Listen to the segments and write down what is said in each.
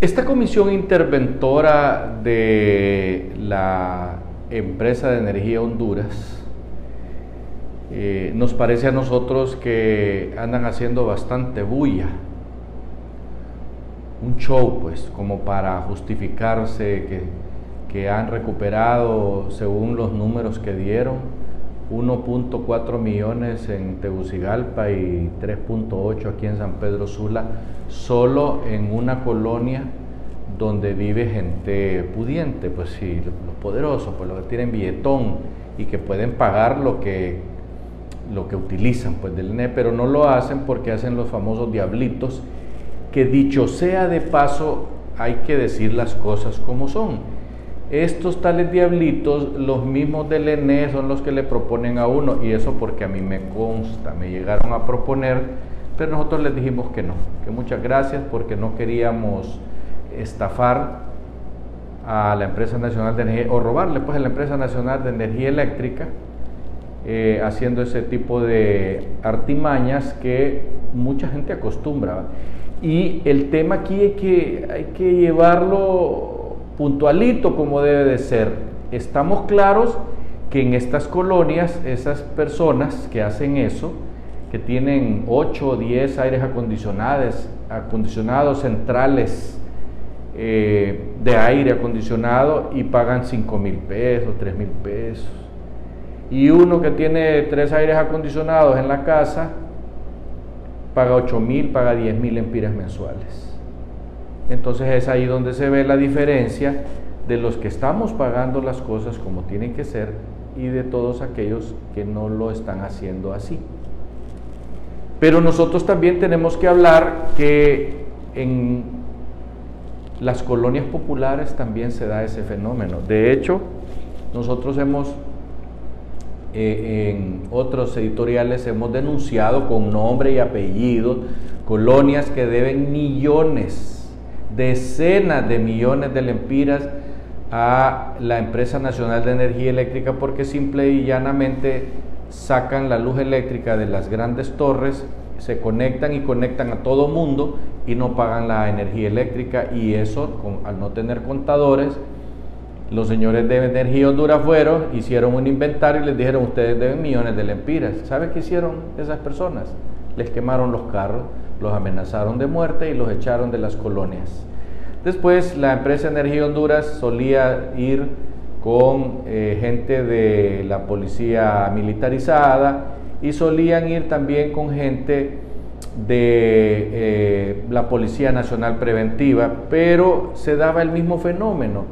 Esta comisión interventora de la empresa de energía Honduras eh, nos parece a nosotros que andan haciendo bastante bulla. Un show, pues, como para justificarse que, que han recuperado, según los números que dieron, 1.4 millones en Tegucigalpa y 3.8 aquí en San Pedro Sula, solo en una colonia donde vive gente pudiente, pues sí, los poderosos, pues los que tienen billetón y que pueden pagar lo que, lo que utilizan pues del INE, pero no lo hacen porque hacen los famosos diablitos, que dicho sea de paso, hay que decir las cosas como son estos tales diablitos, los mismos del ENE son los que le proponen a uno, y eso porque a mí me consta, me llegaron a proponer, pero nosotros les dijimos que no, que muchas gracias porque no queríamos estafar a la empresa nacional de energía o robarle pues a la empresa nacional de energía eléctrica eh, haciendo ese tipo de artimañas que mucha gente acostumbra. Y el tema aquí es que hay que llevarlo puntualito como debe de ser. Estamos claros que en estas colonias, esas personas que hacen eso, que tienen 8 o 10 aires acondicionados, acondicionados centrales eh, de aire acondicionado y pagan 5 mil pesos, 3 mil pesos. Y uno que tiene tres aires acondicionados en la casa, paga 8 mil, paga 10 mil empiras mensuales. Entonces es ahí donde se ve la diferencia de los que estamos pagando las cosas como tienen que ser y de todos aquellos que no lo están haciendo así. Pero nosotros también tenemos que hablar que en las colonias populares también se da ese fenómeno. De hecho, nosotros hemos, eh, en otros editoriales, hemos denunciado con nombre y apellido colonias que deben millones decenas de millones de lempiras a la empresa nacional de energía eléctrica porque simple y llanamente sacan la luz eléctrica de las grandes torres, se conectan y conectan a todo mundo y no pagan la energía eléctrica y eso al no tener contadores los señores de Energía Honduras fueron, hicieron un inventario y les dijeron ustedes deben millones de lempiras. ¿Sabe qué hicieron esas personas? Les quemaron los carros los amenazaron de muerte y los echaron de las colonias. Después la empresa Energía Honduras solía ir con eh, gente de la policía militarizada y solían ir también con gente de eh, la Policía Nacional Preventiva, pero se daba el mismo fenómeno.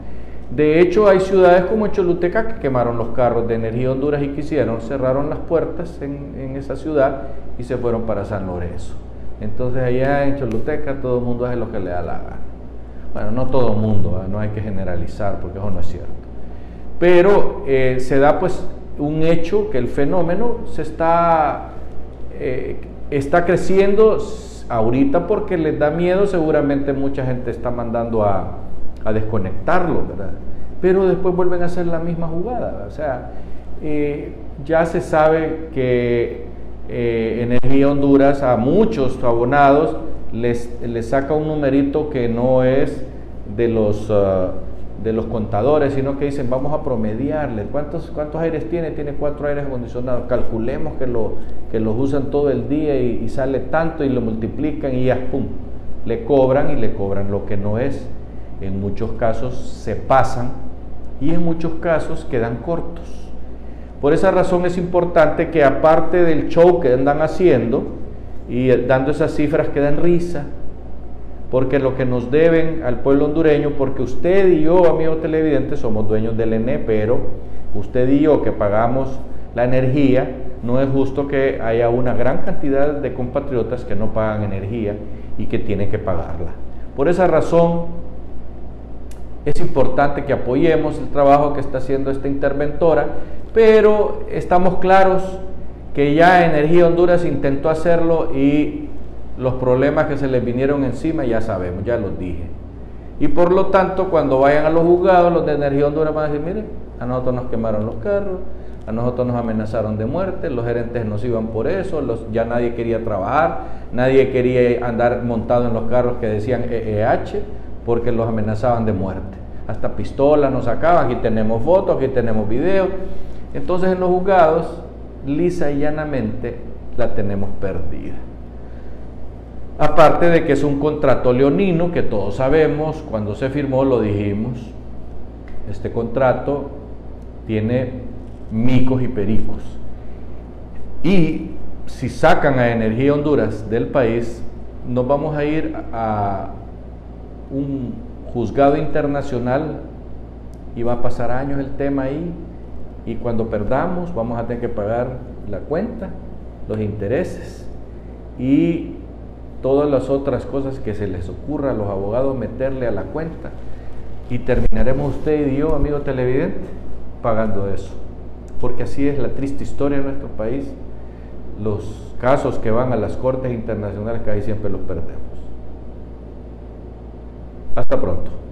De hecho, hay ciudades como Choluteca que quemaron los carros de Energía Honduras y quisieron, cerraron las puertas en, en esa ciudad y se fueron para San Lorenzo. Entonces allá en Choluteca todo el mundo hace lo que le da la gana. Bueno, no todo el mundo, no hay que generalizar porque eso no es cierto. Pero eh, se da pues un hecho que el fenómeno se está, eh, está creciendo ahorita porque les da miedo, seguramente mucha gente está mandando a, a desconectarlo, ¿verdad? Pero después vuelven a hacer la misma jugada, o sea, eh, ya se sabe que eh, Energía Honduras a muchos abonados les, saca un numerito que no es de los, ah, de los contadores, sino que dicen vamos a promediarle. ¿Cuántos, ¿Cuántos aires tiene? Tiene cuatro aires acondicionados. Calculemos que, lo, que los usan todo el día y, sale tanto y lo multiplican y ya, ¡pum! Le cobran y le cobran lo que no es. En muchos casos se pasan y en muchos casos quedan cortos. Por esa razón es importante que aparte del show que andan haciendo y dando esas cifras que dan risa, porque lo que nos deben al pueblo hondureño, porque usted y yo, amigos televidentes, somos dueños del ENE, pero usted y yo que pagamos la energía, no es justo que haya una gran cantidad de compatriotas que no pagan energía y que tienen que pagarla. Por esa razón, es importante que apoyemos el trabajo que está haciendo esta interventora pero estamos claros que ya Energía Honduras intentó hacerlo y los problemas que se les vinieron encima ya sabemos, ya los dije. Y por lo tanto, cuando vayan a los juzgados, los de Energía Honduras van a decir, miren, a nosotros nos quemaron los carros, a nosotros nos amenazaron de muerte, los gerentes nos iban por eso, ya nadie quería trabajar, nadie quería andar montado en los carros que decían EEH, porque los amenazaban de muerte. Hasta pistolas nos sacaban, aquí tenemos fotos, aquí tenemos videos. Entonces en los juzgados, lisa y llanamente, la tenemos perdida. Aparte de que es un contrato leonino, que todos sabemos, cuando se firmó lo dijimos, este contrato tiene micos y pericos. Y si sacan a Energía Honduras del país, nos vamos a ir a un juzgado internacional y va a pasar años el tema ahí y cuando perdamos vamos a tener que pagar la cuenta, los intereses y todas las otras cosas que se les ocurra a los abogados meterle a la cuenta y terminaremos usted y yo, amigo televidente, pagando eso. Porque así es la triste historia de nuestro país. Los casos que van a las cortes internacionales casi siempre los perdemos. Hasta pronto.